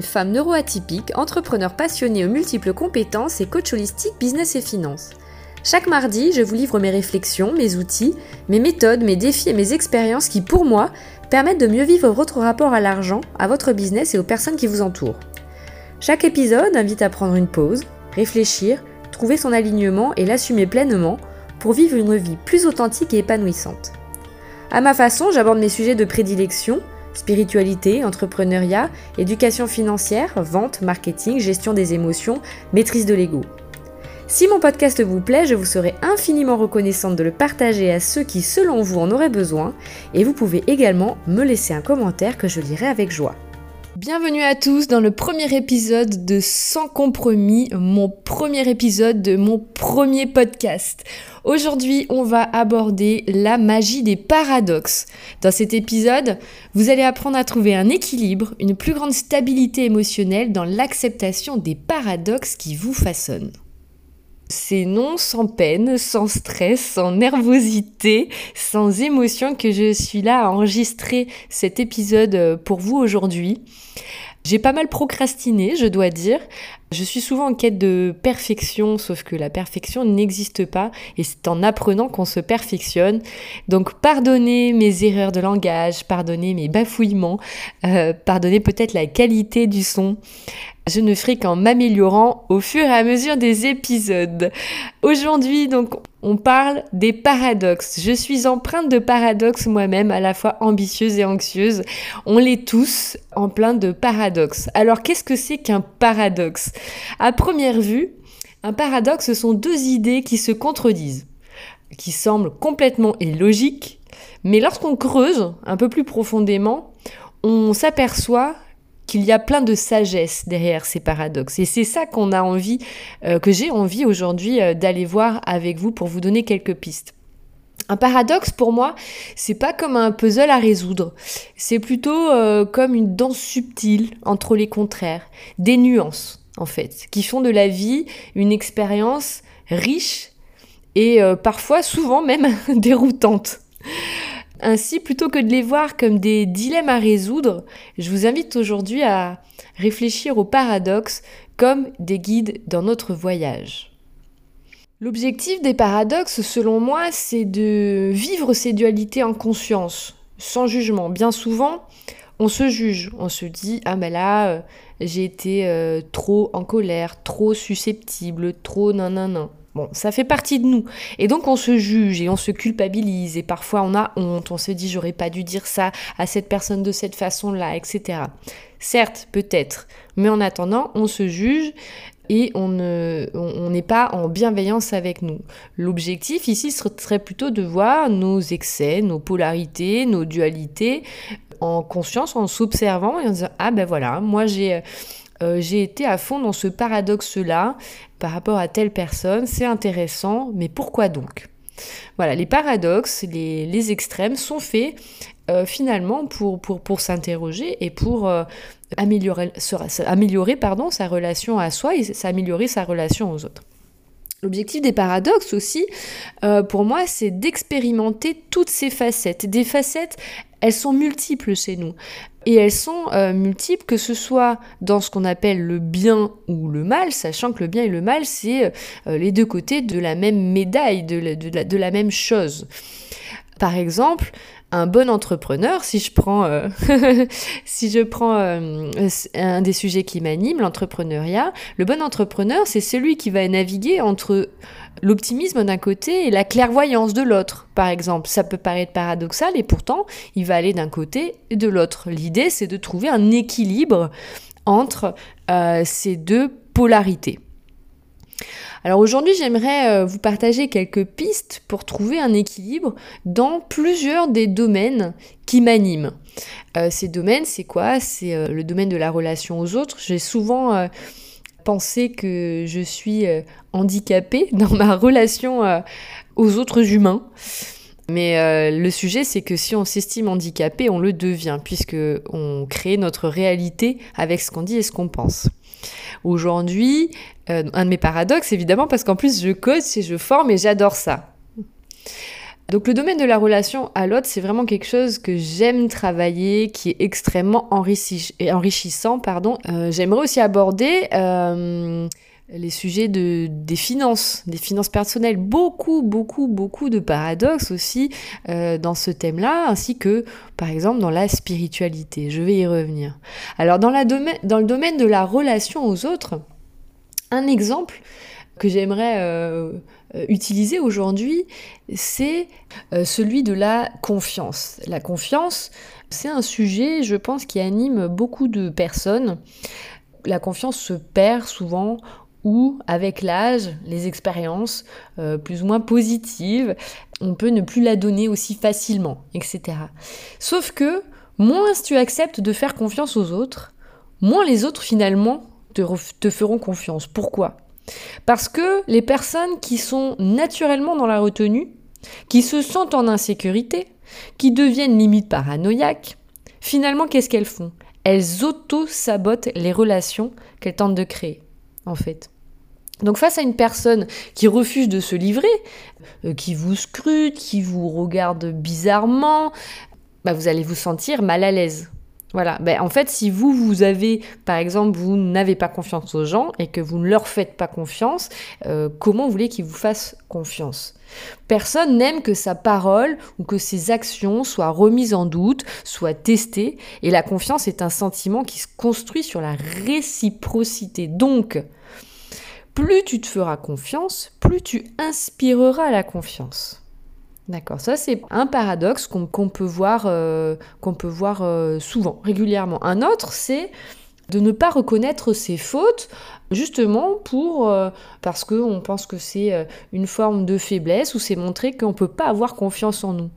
femme neuroatypique, entrepreneur passionnée aux multiples compétences et coach holistique business et finance. Chaque mardi, je vous livre mes réflexions, mes outils, mes méthodes, mes défis et mes expériences qui, pour moi, permettent de mieux vivre votre rapport à l'argent, à votre business et aux personnes qui vous entourent. Chaque épisode invite à prendre une pause, réfléchir, trouver son alignement et l'assumer pleinement pour vivre une vie plus authentique et épanouissante. À ma façon, j'aborde mes sujets de prédilection, spiritualité, entrepreneuriat, éducation financière, vente, marketing, gestion des émotions, maîtrise de l'ego. Si mon podcast vous plaît, je vous serai infiniment reconnaissante de le partager à ceux qui, selon vous, en auraient besoin, et vous pouvez également me laisser un commentaire que je lirai avec joie. Bienvenue à tous dans le premier épisode de Sans compromis, mon premier épisode de mon premier podcast. Aujourd'hui, on va aborder la magie des paradoxes. Dans cet épisode, vous allez apprendre à trouver un équilibre, une plus grande stabilité émotionnelle dans l'acceptation des paradoxes qui vous façonnent. C'est non sans peine, sans stress, sans nervosité, sans émotion que je suis là à enregistrer cet épisode pour vous aujourd'hui. J'ai pas mal procrastiné, je dois dire. Je suis souvent en quête de perfection, sauf que la perfection n'existe pas et c'est en apprenant qu'on se perfectionne. Donc pardonnez mes erreurs de langage, pardonnez mes bafouillements, euh, pardonnez peut-être la qualité du son. Je ne ferai qu'en m'améliorant au fur et à mesure des épisodes. Aujourd'hui, donc, on parle des paradoxes. Je suis empreinte de paradoxes moi-même, à la fois ambitieuse et anxieuse. On l'est tous en plein de paradoxes. Alors, qu'est-ce que c'est qu'un paradoxe? À première vue, un paradoxe, ce sont deux idées qui se contredisent, qui semblent complètement illogiques, mais lorsqu'on creuse un peu plus profondément, on s'aperçoit qu'il y a plein de sagesse derrière ces paradoxes. Et c'est ça qu'on a envie, euh, que j'ai envie aujourd'hui euh, d'aller voir avec vous pour vous donner quelques pistes. Un paradoxe pour moi, c'est pas comme un puzzle à résoudre. C'est plutôt euh, comme une danse subtile entre les contraires, des nuances en fait, qui font de la vie une expérience riche et parfois, souvent même déroutante. Ainsi, plutôt que de les voir comme des dilemmes à résoudre, je vous invite aujourd'hui à réfléchir aux paradoxes comme des guides dans notre voyage. L'objectif des paradoxes, selon moi, c'est de vivre ces dualités en conscience, sans jugement. Bien souvent, on se juge, on se dit ah ben là euh, j'ai été euh, trop en colère, trop susceptible, trop nan nan nan. Bon, ça fait partie de nous. Et donc on se juge et on se culpabilise et parfois on a honte, on se dit j'aurais pas dû dire ça à cette personne de cette façon-là, etc. Certes, peut-être, mais en attendant, on se juge et on n'est on, pas en bienveillance avec nous. L'objectif ici serait plutôt de voir nos excès, nos polarités, nos dualités en conscience, en s'observant et en disant ah ben voilà, moi j'ai euh, j'ai été à fond dans ce paradoxe-là par rapport à telle personne, c'est intéressant, mais pourquoi donc? Voilà, les paradoxes, les, extrêmes sont faits euh, finalement pour, s'interroger et pour euh, améliorer, améliorer pardon, sa relation à soi et s'améliorer sa relation aux autres. L'objectif des paradoxes aussi, pour moi, c'est d'expérimenter toutes ces facettes. Des facettes, elles sont multiples chez nous. Et elles sont euh, multiples, que ce soit dans ce qu'on appelle le bien ou le mal, sachant que le bien et le mal, c'est euh, les deux côtés de la même médaille, de de la même chose. Par exemple, un bon entrepreneur, si je prends, euh, euh, un des sujets qui m'anime, l'entrepreneuriat, le bon entrepreneur, c'est celui qui va naviguer entre l'optimisme d'un côté et la clairvoyance de l'autre, par exemple. Ça peut paraître paradoxal et pourtant, il va aller d'un côté et de l'autre. L'idée, c'est de trouver un équilibre entre euh, ces deux polarités. Alors aujourd'hui, j'aimerais euh, vous partager quelques pistes pour trouver un équilibre dans plusieurs des domaines qui m'animent. Euh, ces domaines, c'est quoi? C'est euh, le domaine de la relation aux autres. J'ai souvent pensé que je suis handicapée dans ma relation aux autres humains. Mais le sujet, c'est que si on s'estime handicapé, on le devient, puisque on crée notre réalité avec ce qu'on dit et ce qu'on pense. Aujourd'hui, euh, un de mes paradoxes, évidemment, parce qu'en plus je coach et je forme et j'adore ça. Donc le domaine de la relation à l'autre, c'est vraiment quelque chose que j'aime travailler, qui est extrêmement enrichissant. Pardon. Euh, j'aimerais aussi aborder euh, les sujets de, des finances, des finances personnelles. Beaucoup, beaucoup, beaucoup de paradoxes aussi euh, dans ce thème-là, ainsi que par exemple dans la spiritualité. Je vais y revenir. Alors dans, la dans le domaine de la relation aux autres, un exemple que j'aimerais euh, euh, utiliser aujourd'hui, c'est celui de la confiance. La confiance, c'est un sujet, je pense, qui anime beaucoup de personnes. La confiance se perd souvent ou avec l'âge, les expériences plus ou moins positives, on peut ne plus la donner aussi facilement, etc. Sauf que moins tu acceptes de faire confiance aux autres, moins les autres finalement te, te feront confiance. Pourquoi? Parce que les personnes qui sont naturellement dans la retenue, qui se sentent en insécurité, qui deviennent limite paranoïaques, finalement, qu'est-ce qu'elles font? Elles auto-sabotent les relations qu'elles tentent de créer, en fait. Donc face à une personne qui refuse de se livrer, euh, qui vous scrute, qui vous regarde bizarrement, bah, vous allez vous sentir mal à l'aise. Voilà, ben, en fait, si vous, vous avez, par exemple, vous n'avez pas confiance aux gens et que vous ne leur faites pas confiance, euh, comment vous qu'ils vous fassent confiance? Personne n'aime que sa parole ou que ses actions soient remises en doute, soient testées, et la confiance est un sentiment qui se construit sur la réciprocité. Donc, plus tu te feras confiance, plus tu inspireras la confiance. D'accord, ça c'est un paradoxe qu'on peut voir, euh, qu'on peut voir euh, souvent, régulièrement. Un autre, c'est de ne pas reconnaître ses fautes, justement pour euh, parce qu'on pense que c'est une forme de faiblesse ou c'est montrer qu'on peut pas avoir confiance en nous.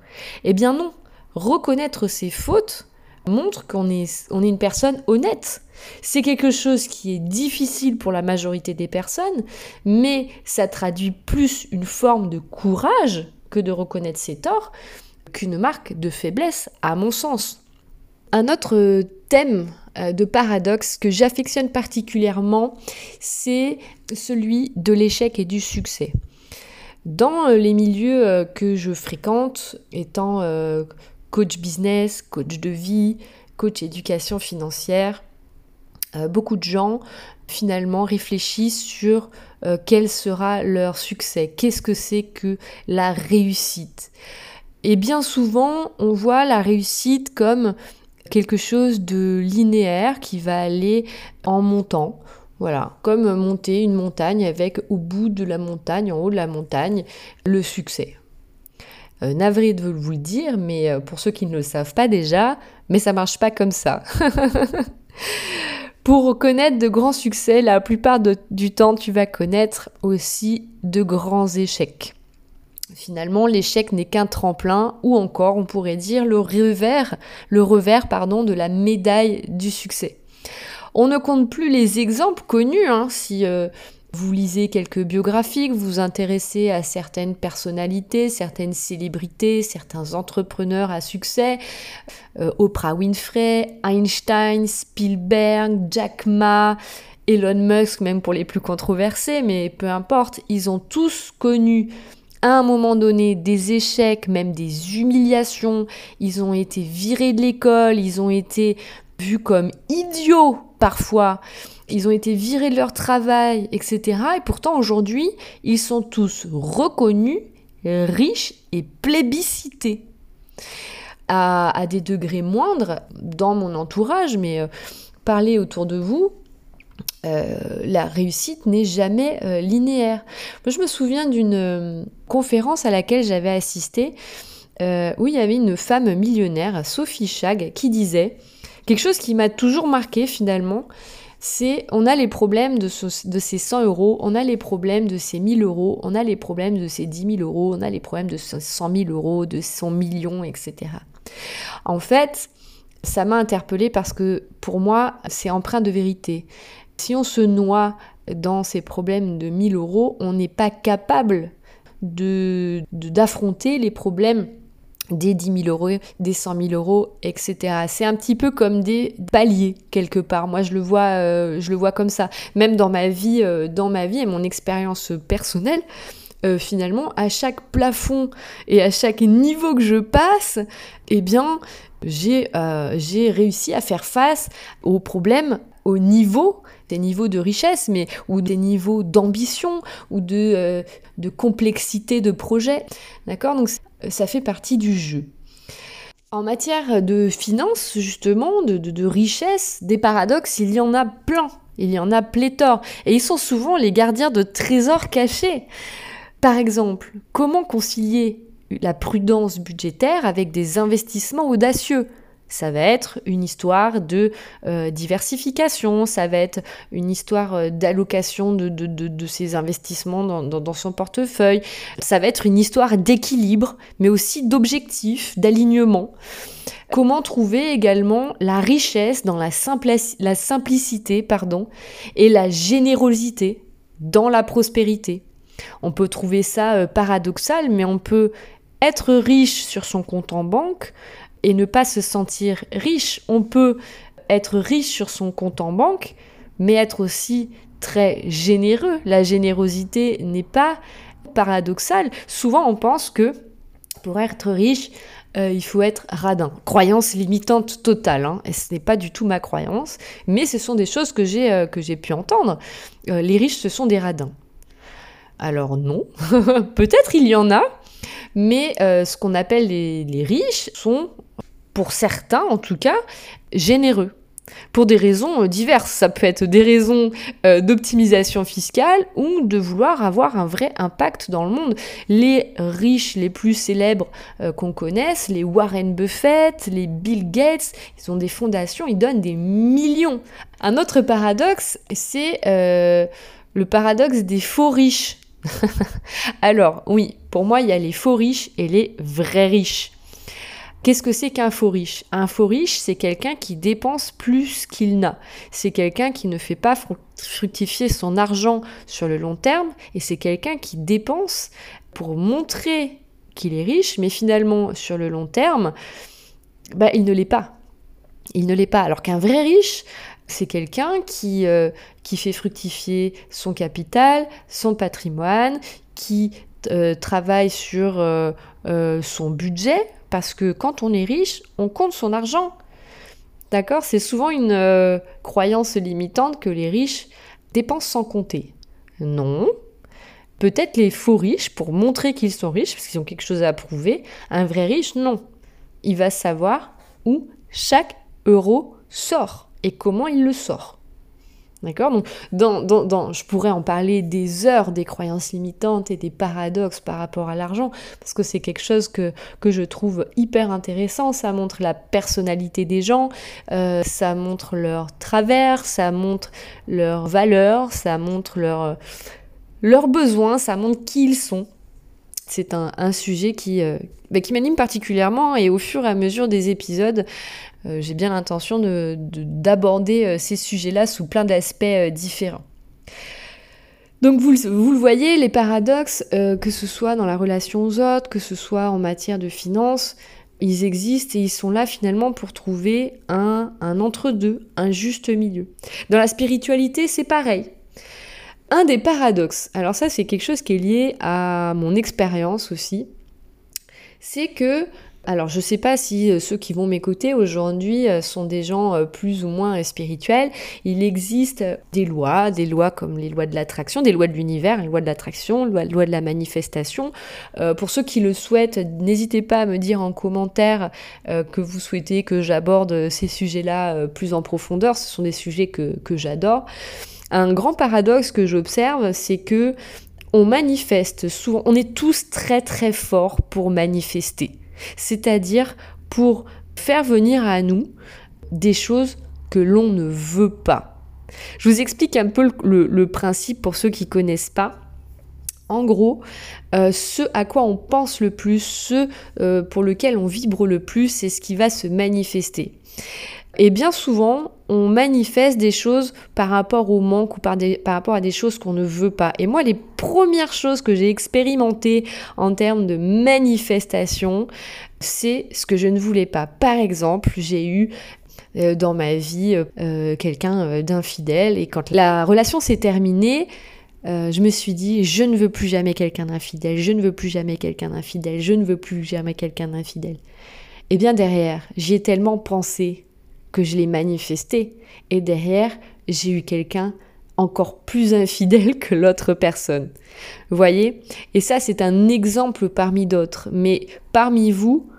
Eh bien non, reconnaître ses fautes montre qu'on on est une personne honnête. C'est quelque chose qui est difficile pour la majorité des personnes, mais ça traduit plus une forme de courage que de reconnaître ses torts qu'une marque de faiblesse, à mon sens. Un autre thème euh, de paradoxe que j'affectionne particulièrement, c'est celui de l'échec et du succès. Dans euh, les milieux euh, que je fréquente, étant coach business, coach de vie, coach éducation financière, beaucoup de gens finalement réfléchissent sur euh, quel sera leur succès, qu'est-ce que c'est que la réussite? Et bien souvent, on voit la réussite comme quelque chose de linéaire qui va aller en montant. Voilà, comme monter une montagne avec au bout de la montagne, en haut de la montagne, le succès. Euh, navré de vous le dire, mais euh, pour ceux qui ne le savent pas déjà, mais ça marche pas comme ça. Pour connaître de grands succès, la plupart du temps, tu vas connaître aussi de grands échecs. Finalement, l'échec n'est qu'un tremplin, ou encore, on pourrait dire, le revers, le revers pardon, de la médaille du succès. On ne compte plus les exemples connus, hein, euh, vous lisez quelques biographies, vous vous intéressez à certaines personnalités, certaines célébrités, certains entrepreneurs à succès, euh, Oprah Winfrey, Einstein, Spielberg, Jack Ma, Elon Musk, même pour les plus controversés, mais peu importe, ils ont tous connu à un moment donné des échecs, même des humiliations, ils ont été virés de l'école, ils ont été vus comme idiots parfois. Ils ont été virés de leur travail, etc. Et pourtant aujourd'hui, ils sont tous reconnus, riches et plébiscités. À, des degrés moindres dans mon entourage, mais euh, parlez autour de vous, euh, la réussite n'est jamais euh, linéaire. Moi, je me souviens d'une conférence à laquelle j'avais assisté où il y avait une femme millionnaire, Sophie Chag, qui disait quelque chose qui m'a toujours marqué finalement, c'est on a les problèmes de, de, ces 100 euros, on a les problèmes de ces 1000 euros, on a les problèmes de ces 10 000 euros, on a les problèmes de 100 000 euros, de 100 millions, etc. En fait, ça m'a interpellée parce que pour moi, c'est empreint de vérité. Si on se noie dans ces problèmes de 1000 euros, on n'est pas capable de d'affronter les problèmes des 10 000 euros, des 100 000 euros, etc. C'est un petit peu comme des paliers quelque part. Moi, je le vois, euh, je le vois comme ça. Même dans ma vie, euh, dans ma vie et mon expérience personnelle, euh, finalement, à chaque plafond et à chaque niveau que je passe, eh bien, j'ai réussi à faire face aux problèmes au niveau des niveaux de richesse, mais ou des niveaux d'ambition ou de, de complexité de projet. D'accord? Ça fait partie du jeu. En matière de finances, justement, de, richesse, des paradoxes, il y en a plein. Il y en a pléthore. Et ils sont souvent les gardiens de trésors cachés. Par exemple, comment concilier la prudence budgétaire avec des investissements audacieux? Ça va être une histoire de euh, diversification, ça va être une histoire euh, d'allocation de, de, ses investissements dans, son portefeuille, ça va être une histoire d'équilibre, mais aussi d'objectif, d'alignement. Comment trouver également la richesse dans la, la simplicité pardon, et la générosité dans la prospérité? On peut trouver ça euh, paradoxal, mais on peut être riche sur son compte en banque, et ne pas se sentir riche. On peut être riche sur son compte en banque, mais être aussi très généreux. La générosité n'est pas paradoxale. Souvent, on pense que pour être riche, euh, il faut être radin. Croyance limitante totale. Hein. Et ce n'est pas du tout ma croyance, mais ce sont des choses que j'ai euh, pu entendre. Euh, les riches, ce sont des radins. Alors non, peut-être il y en a, mais ce qu'on appelle les riches sont pour certains en tout cas, généreux. Pour des raisons euh, diverses. Ça peut être des raisons euh, d'optimisation fiscale ou de vouloir avoir un vrai impact dans le monde. Les riches les plus célèbres euh, qu'on connaisse, les Warren Buffett, les Bill Gates, ils ont des fondations, ils donnent des millions. Un autre paradoxe, c'est le paradoxe des faux riches. Alors oui, pour moi, il y a les faux riches et les vrais riches. Qu'est-ce que c'est qu'un faux riche? Un faux riche, c'est quelqu'un qui dépense plus qu'il n'a. C'est quelqu'un qui ne fait pas fructifier son argent sur le long terme et c'est quelqu'un qui dépense pour montrer qu'il est riche, mais finalement, sur le long terme, bah, il ne l'est pas. Il ne l'est pas. Alors qu'un vrai riche, c'est quelqu'un qui, euh, qui fait fructifier son capital, son patrimoine, qui travaille sur euh, son budget parce que quand on est riche, on compte son argent. D'accord? C'est souvent une euh, croyance limitante que les riches dépensent sans compter. Non. Peut-être les faux riches pour montrer qu'ils sont riches, parce qu'ils ont quelque chose à prouver. Un vrai riche, non. Il va savoir où chaque euro sort et comment il le sort. D'accord? Donc, dans, je pourrais en parler des heures des croyances limitantes et des paradoxes par rapport à l'argent, parce que c'est quelque chose que, que je trouve hyper intéressant. Ça montre la personnalité des gens, euh, ça montre leur travers, ça montre leurs valeurs, ça montre leurs leurs besoins, ça montre qui ils sont. C'est un, sujet qui, euh, bah, qui m'anime particulièrement et au fur et à mesure des épisodes, euh, j'ai bien l'intention d'aborder de, euh, ces sujets-là sous plein d'aspects différents. Donc vous, vous, le voyez, les paradoxes, que ce soit dans la relation aux autres, que ce soit en matière de finances, ils existent et ils sont là finalement pour trouver un, un entre-deux, un juste milieu. Dans la spiritualité, c'est pareil. Un des paradoxes, alors ça c'est quelque chose qui est lié à mon expérience aussi, c'est que alors je ne sais pas si euh, ceux qui vont m'écouter aujourd'hui euh, sont des gens euh, plus ou moins spirituels. Il existe des lois, des lois comme les lois de l'attraction, des lois de l'univers, les lois de l'attraction, les lois de la manifestation. pour ceux qui le souhaitent, n'hésitez pas à me dire en commentaire que vous souhaitez que j'aborde ces sujets-là plus en profondeur. Ce sont des sujets que, que j'adore. Un grand paradoxe que j'observe, c'est que on manifeste souvent, on est tous très très forts pour manifester c'est-à-dire pour faire venir à nous des choses que l'on ne veut pas. Je vous explique un peu le, principe pour ceux qui ne connaissent pas. En gros, euh, ce à quoi on pense le plus, ce euh, pour lequel on vibre le plus, c'est ce qui va se manifester. Et bien souvent, on manifeste des choses par rapport au manque ou par, rapport à des choses qu'on ne veut pas. Et moi, les premières choses que j'ai expérimentées en termes de manifestation, c'est ce que je ne voulais pas. Par exemple, j'ai eu euh, dans ma vie euh, quelqu'un euh, d'infidèle et quand la relation s'est terminée, je me suis dit, je ne veux plus jamais quelqu'un d'infidèle, je ne veux plus jamais quelqu'un d'infidèle, je ne veux plus jamais quelqu'un d'infidèle. Et bien derrière, j'y ai tellement pensé que je l'ai manifesté. Et derrière, j'ai eu quelqu'un encore plus infidèle que l'autre personne. Voyez? Et ça, c'est un exemple parmi d'autres. Mais parmi vous,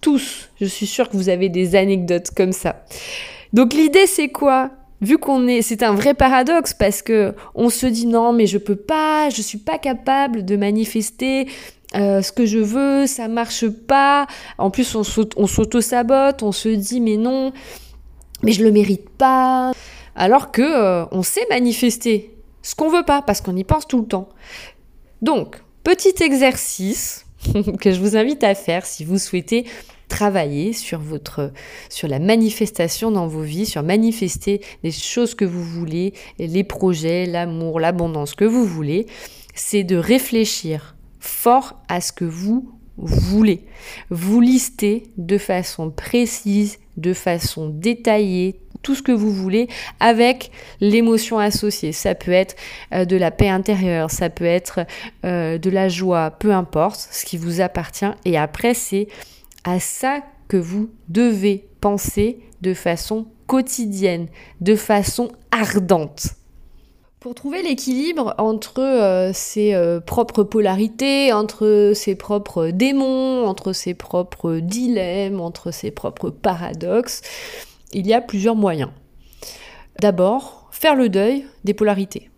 tous, je suis sûre que vous avez des anecdotes comme ça. Donc l'idée, c'est quoi? Vu qu'on est, c'est un vrai paradoxe parce que on se dit non, mais je peux pas, je suis pas capable de manifester euh, ce que je veux, ça marche pas. En plus, on s'auto-sabote, on se dit mais non, mais je le mérite pas. Alors que euh, on sait manifester ce qu'on veut pas parce qu'on y pense tout le temps. Donc, petit exercice que je vous invite à faire si vous souhaitez travailler sur votre sur la manifestation dans vos vies, sur manifester les choses que vous voulez, les projets, l'amour, l'abondance que vous voulez, c'est de réfléchir fort à ce que vous voulez. Vous listez de façon précise, de façon détaillée, tout ce que vous voulez avec l'émotion associée. Ça peut être euh, de la paix intérieure, ça peut être euh, de la joie, peu importe ce qui vous appartient. Et après, c'est à ça que vous devez penser de façon quotidienne, de façon ardente. Pour trouver l'équilibre entre euh, ses euh, propres polarités, entre ses propres démons, entre ses propres dilemmes, entre ses propres paradoxes, il y a plusieurs moyens. D'abord, faire le deuil des polarités.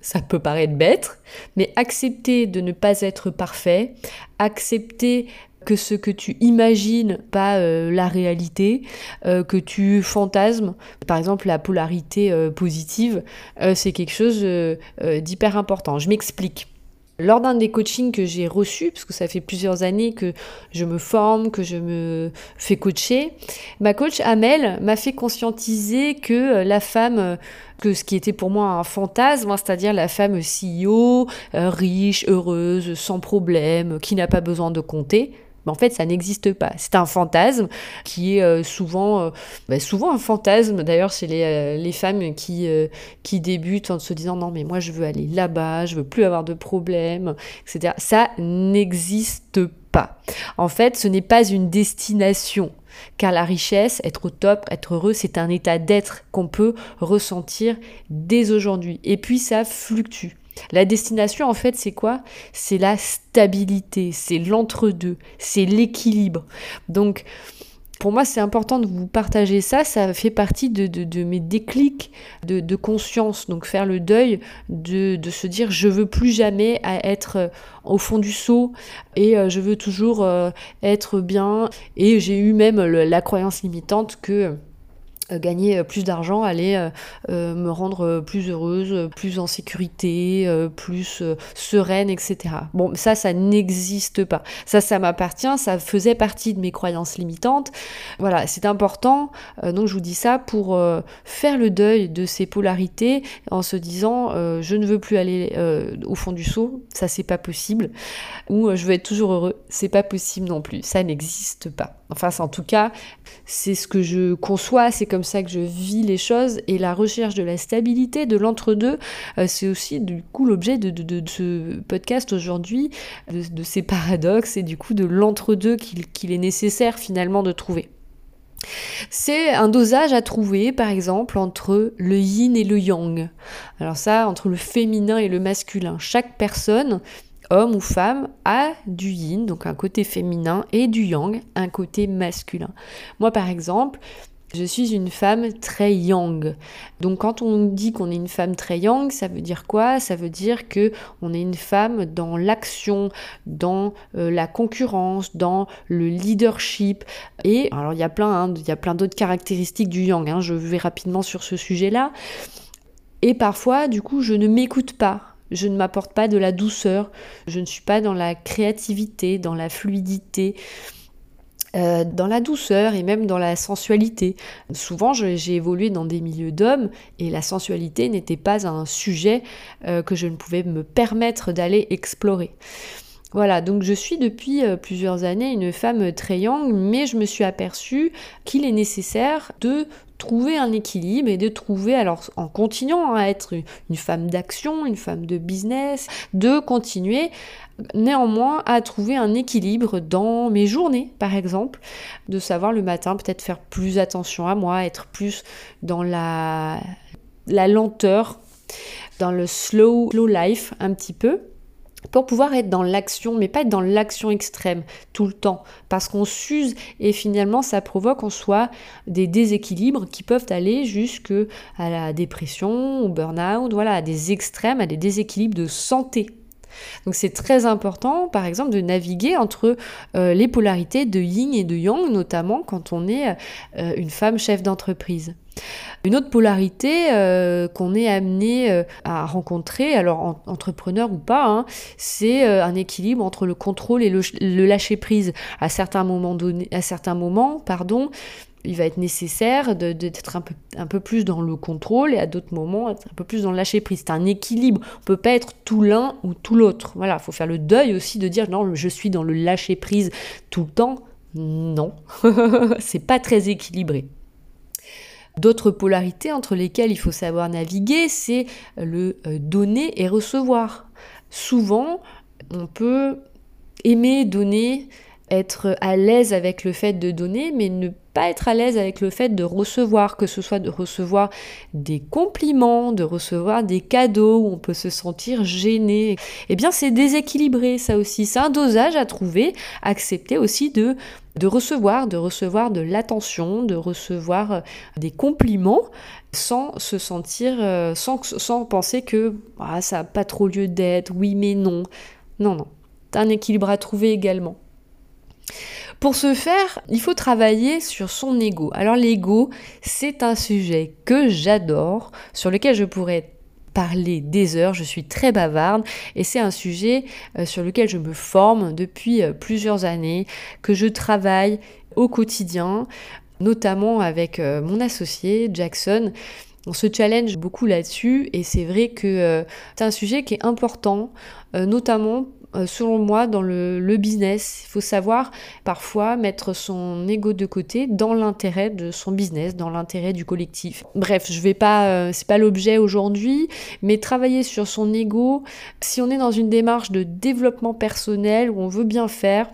Ça peut paraître bête, mais accepter de ne pas être parfait, accepter que ce que tu imagines, pas euh, la réalité, euh, que tu fantasmes. Par exemple, la polarité euh, positive, c'est quelque chose d'hyper important. Je m'explique. Lors d'un des coachings que j'ai reçus, parce que ça fait plusieurs années que je me forme, que je me fais coacher, ma coach Amel m'a fait conscientiser que la femme, que ce qui était pour moi un fantasme, hein, c'est-à-dire la femme CEO, riche, heureuse, sans problème, qui n'a pas besoin de compter, mais en fait, ça n'existe pas. C'est un fantasme qui est euh, souvent, euh, bah, souvent un fantasme d'ailleurs chez les, euh, les femmes qui, qui débutent en se disant non mais moi je veux aller là-bas, je veux plus avoir de problèmes, etc. Ça n'existe pas. En fait, ce n'est pas une destination. Car la richesse, être au top, être heureux, c'est un état d'être qu'on peut ressentir dès aujourd'hui. Et puis ça fluctue. La destination, en fait, c'est quoi? C'est la stabilité, c'est l'entre-deux, c'est l'équilibre. Donc, pour moi, c'est important de vous partager ça. Ça fait partie de, mes déclics de, conscience. Donc, faire le deuil de, se dire je veux plus jamais être euh, au fond du seau et euh, je veux toujours euh, être bien. Et j'ai eu même la croyance limitante que gagner euh, plus d'argent allait euh, me rendre plus heureuse, plus en sécurité, plus sereine, etc. Bon, ça, ça n'existe pas. Ça, ça m'appartient, ça faisait partie de mes croyances limitantes. Voilà, c'est important. donc, je vous dis ça pour faire le deuil de ces polarités en se disant je ne veux plus aller au fond du seau, ça, c'est pas possible. Ou je veux être toujours heureux, c'est pas possible non plus. Ça n'existe pas. Enfin, en tout cas, c'est ce que je conçois, c'est comme ça que je vis les choses. Et la recherche de la stabilité, de l'entre-deux, euh, c'est aussi du coup l'objet de, ce podcast aujourd'hui, de, ces paradoxes et du coup de l'entre-deux qu'il est nécessaire finalement de trouver. C'est un dosage à trouver, par exemple, entre le yin et le yang. Alors ça, entre le féminin et le masculin. Chaque personne homme ou femme, a du yin, donc un côté féminin, et du yang, un côté masculin. Moi, par exemple, je suis une femme très yang. Donc quand on dit qu'on est une femme très yang, ça veut dire quoi? Ça veut dire que on est une femme dans l'action, dans euh, la concurrence, dans le leadership. Et alors il y a plein, hein, il y a plein d'autres caractéristiques du yang. Hein, je vais rapidement sur ce sujet-là. Et parfois, du coup, je ne m'écoute pas je ne m'apporte pas de la douceur, je ne suis pas dans la créativité, dans la fluidité. Euh, dans la douceur et même dans la sensualité. Souvent, j'ai évolué dans des milieux d'hommes et la sensualité n'était pas un sujet euh, que je ne pouvais me permettre d'aller explorer. Voilà, donc je suis depuis euh, plusieurs années une femme très young, mais je me suis aperçue qu'il est nécessaire de trouver un équilibre et de trouver, alors en continuant à être une femme d'action, une femme de business, de continuer néanmoins à trouver un équilibre dans mes journées, par exemple, de savoir le matin peut-être faire plus attention à moi, être plus dans la, lenteur, dans le slow life un petit peu pour pouvoir être dans l'action, mais pas être dans l'action extrême tout le temps, parce qu'on s'use et finalement ça provoque en soi des déséquilibres qui peuvent aller jusque à la dépression, au burn-out, voilà, à des extrêmes, à des déséquilibres de santé. Donc c'est très important, par exemple, de naviguer entre euh, les polarités de yin et de yang, notamment quand on est euh, une femme chef d'entreprise. Une autre polarité euh, qu'on est amené à rencontrer, alors entrepreneur ou pas, hein, c'est un équilibre entre le contrôle et le, lâcher prise. À certains moments à certains moments, pardon, il va être nécessaire d'être un peu, plus dans le contrôle et à d'autres moments un peu plus dans le lâcher prise. C'est un équilibre. On peut pas être tout l'un ou tout l'autre. Voilà, il faut faire le deuil aussi de dire non, je suis dans le lâcher prise tout le temps. Non, c'est pas très équilibré. D'autres polarités entre lesquelles il faut savoir naviguer, c'est le euh, donner et recevoir. Souvent, on peut aimer donner, être à l'aise avec le fait de donner, mais ne pas être à l'aise avec le fait de recevoir, que ce soit de recevoir des compliments, de recevoir des cadeaux on peut se sentir gêné. Eh bien, c'est déséquilibré, ça aussi. C'est un dosage à trouver, accepter aussi de, recevoir, de recevoir de l'attention, de recevoir euh, des compliments sans se sentir, euh, sans, sans penser que ah, ça n'a pas trop lieu d'être, oui mais non. Non, non. un équilibre à trouver également. Pour ce faire, il faut travailler sur son ego. Alors l'ego, c'est un sujet que j'adore, sur lequel je pourrais parler des heures, je suis très bavarde et c'est un sujet euh, sur lequel je me forme depuis euh, plusieurs années, que je travaille au quotidien, notamment avec euh, mon associé Jackson. On se challenge beaucoup là-dessus et c'est vrai que c'est un sujet qui est important, notamment selon moi, dans le, business. Il faut savoir parfois mettre son ego de côté dans l'intérêt de son business, dans l'intérêt du collectif. Bref, je vais pas, euh, c'est pas l'objet aujourd'hui, mais travailler sur son ego. Si on est dans une démarche de développement personnel où on veut bien faire,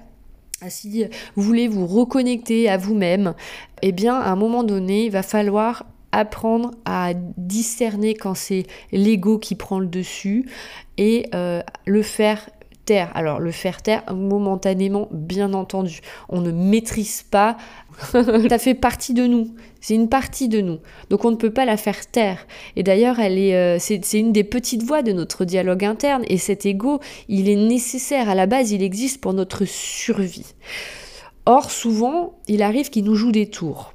si vous voulez vous reconnecter à vous-même, eh bien, à un moment donné, il va falloir apprendre à discerner quand c'est l'ego qui prend le dessus et euh, le faire alors le faire taire momentanément, bien entendu. On ne maîtrise pas. ça fait partie de nous. C'est une partie de nous. Donc on ne peut pas la faire taire. Et d'ailleurs, elle est, euh, c'est, une des petites voix de notre dialogue interne. Et cet ego, il est nécessaire. À la base, il existe pour notre survie. Or, souvent, il arrive qu'il nous joue des tours.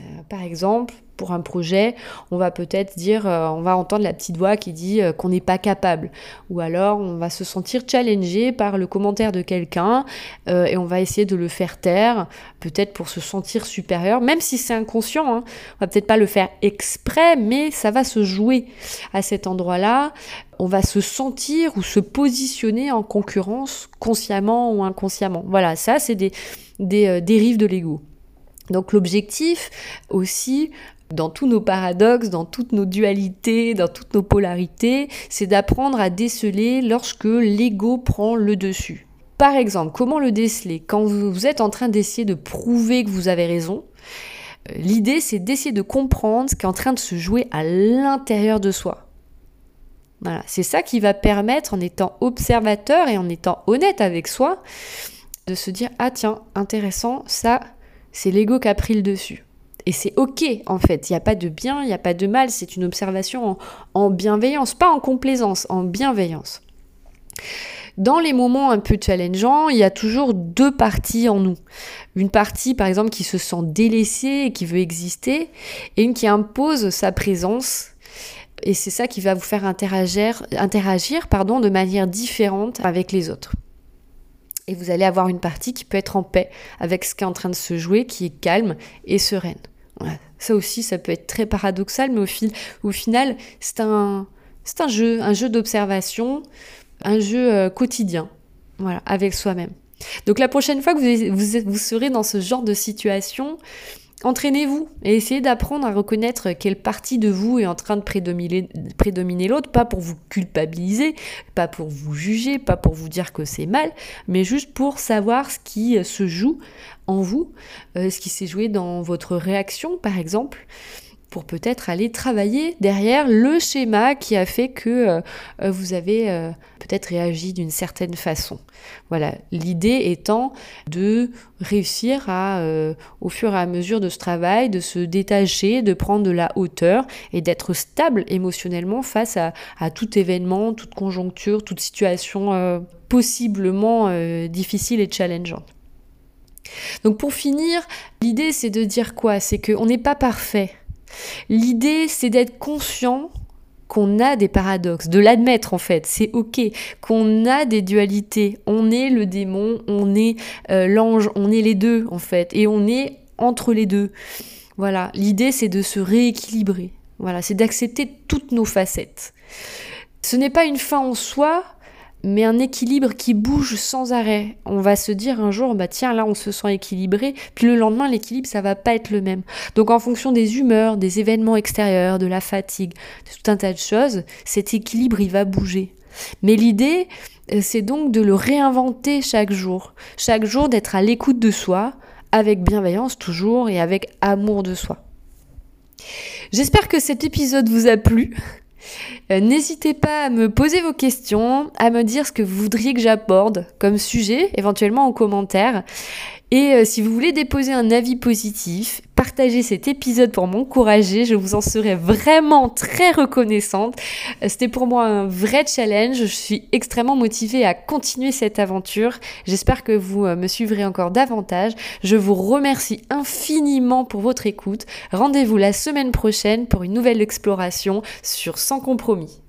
Euh, par exemple, pour un projet, on va peut-être dire, euh, on va entendre la petite voix qui dit euh, qu'on n'est pas capable. Ou alors on va se sentir challengé par le commentaire de quelqu'un euh, et on va essayer de le faire taire, peut-être pour se sentir supérieur, même si c'est inconscient. Hein. On va peut-être pas le faire exprès, mais ça va se jouer à cet endroit-là. On va se sentir ou se positionner en concurrence consciemment ou inconsciemment. Voilà, ça c'est des, des dérives de l'ego. Donc l'objectif aussi, dans tous nos paradoxes, dans toutes nos dualités, dans toutes nos polarités, c'est d'apprendre à déceler lorsque l'ego prend le dessus. Par exemple, comment le déceler? Quand vous êtes en train d'essayer de prouver que vous avez raison, euh, l'idée c'est d'essayer de comprendre ce qui est en train de se jouer à l'intérieur de soi. Voilà, c'est ça qui va permettre, en étant observateur et en étant honnête avec soi, de se dire ah tiens, intéressant, ça, c'est l'ego qui a pris le dessus. Et c'est ok en fait, il n'y a pas de bien, il n'y a pas de mal, c'est une observation en, bienveillance, pas en complaisance, en bienveillance. Dans les moments un peu challengeants, il y a toujours deux parties en nous. Une partie, par exemple, qui se sent délaissée et qui veut exister, et une qui impose sa présence. Et c'est ça qui va vous faire interagir, pardon, de manière différente avec les autres. Et vous allez avoir une partie qui peut être en paix avec ce qui est en train de se jouer, qui est calme et sereine. Ça aussi, ça peut être très paradoxal, mais au, final, c'est un, jeu, un jeu d'observation, un jeu euh, quotidien. Voilà, avec soi-même. Donc la prochaine fois que vous, vous serez dans ce genre de situation, entraînez-vous et essayez d'apprendre à reconnaître quelle partie de vous est en train de prédominer, l'autre, pas pour vous culpabiliser, pas pour vous juger, pas pour vous dire que c'est mal, mais juste pour savoir ce qui se joue en vous, euh, ce qui s'est joué dans votre réaction par exemple pour peut-être aller travailler derrière le schéma qui a fait que euh, euh, vous avez euh, peut-être réagi d'une certaine façon. Voilà, l'idée étant de réussir à, au fur et à mesure de ce travail, de se détacher, de prendre de la hauteur et d'être stable émotionnellement face à, à, tout événement, toute conjoncture, toute situation possiblement difficile et challengeante. Donc pour finir, l'idée c'est de dire quoi? C'est qu'on n'est pas parfait L'idée, c'est d'être conscient qu'on a des paradoxes, de l'admettre en fait, c'est ok, qu'on a des dualités, on est le démon, on est euh, l'ange, on est les deux en fait, et on est entre les deux. Voilà, l'idée c'est de se rééquilibrer, voilà, c'est d'accepter toutes nos facettes. Ce n'est pas une fin en soi, mais un équilibre qui bouge sans arrêt. On va se dire un jour, bah tiens, là on se sent équilibré, puis le lendemain l'équilibre ça va pas être le même. Donc en fonction des humeurs, des événements extérieurs, de la fatigue, de tout un tas de choses, cet équilibre il va bouger. Mais l'idée, euh, c'est donc de le réinventer chaque jour, chaque jour d'être à l'écoute de soi, avec bienveillance toujours et avec amour de soi. J'espère que cet épisode vous a plu. Euh, n'hésitez pas à me poser vos questions, à me dire ce que vous voudriez que j'aborde comme sujet, éventuellement en commentaire. Et euh, si vous voulez déposer un avis positif, partager cet épisode pour m'encourager, je vous en serais vraiment très reconnaissante. Euh, c'était pour moi un vrai challenge, je suis extrêmement motivée à continuer cette aventure. J'espère que vous euh, me suivrez encore davantage. Je vous remercie infiniment pour votre écoute. Rendez-vous la semaine prochaine pour une nouvelle exploration sur Sans compromis.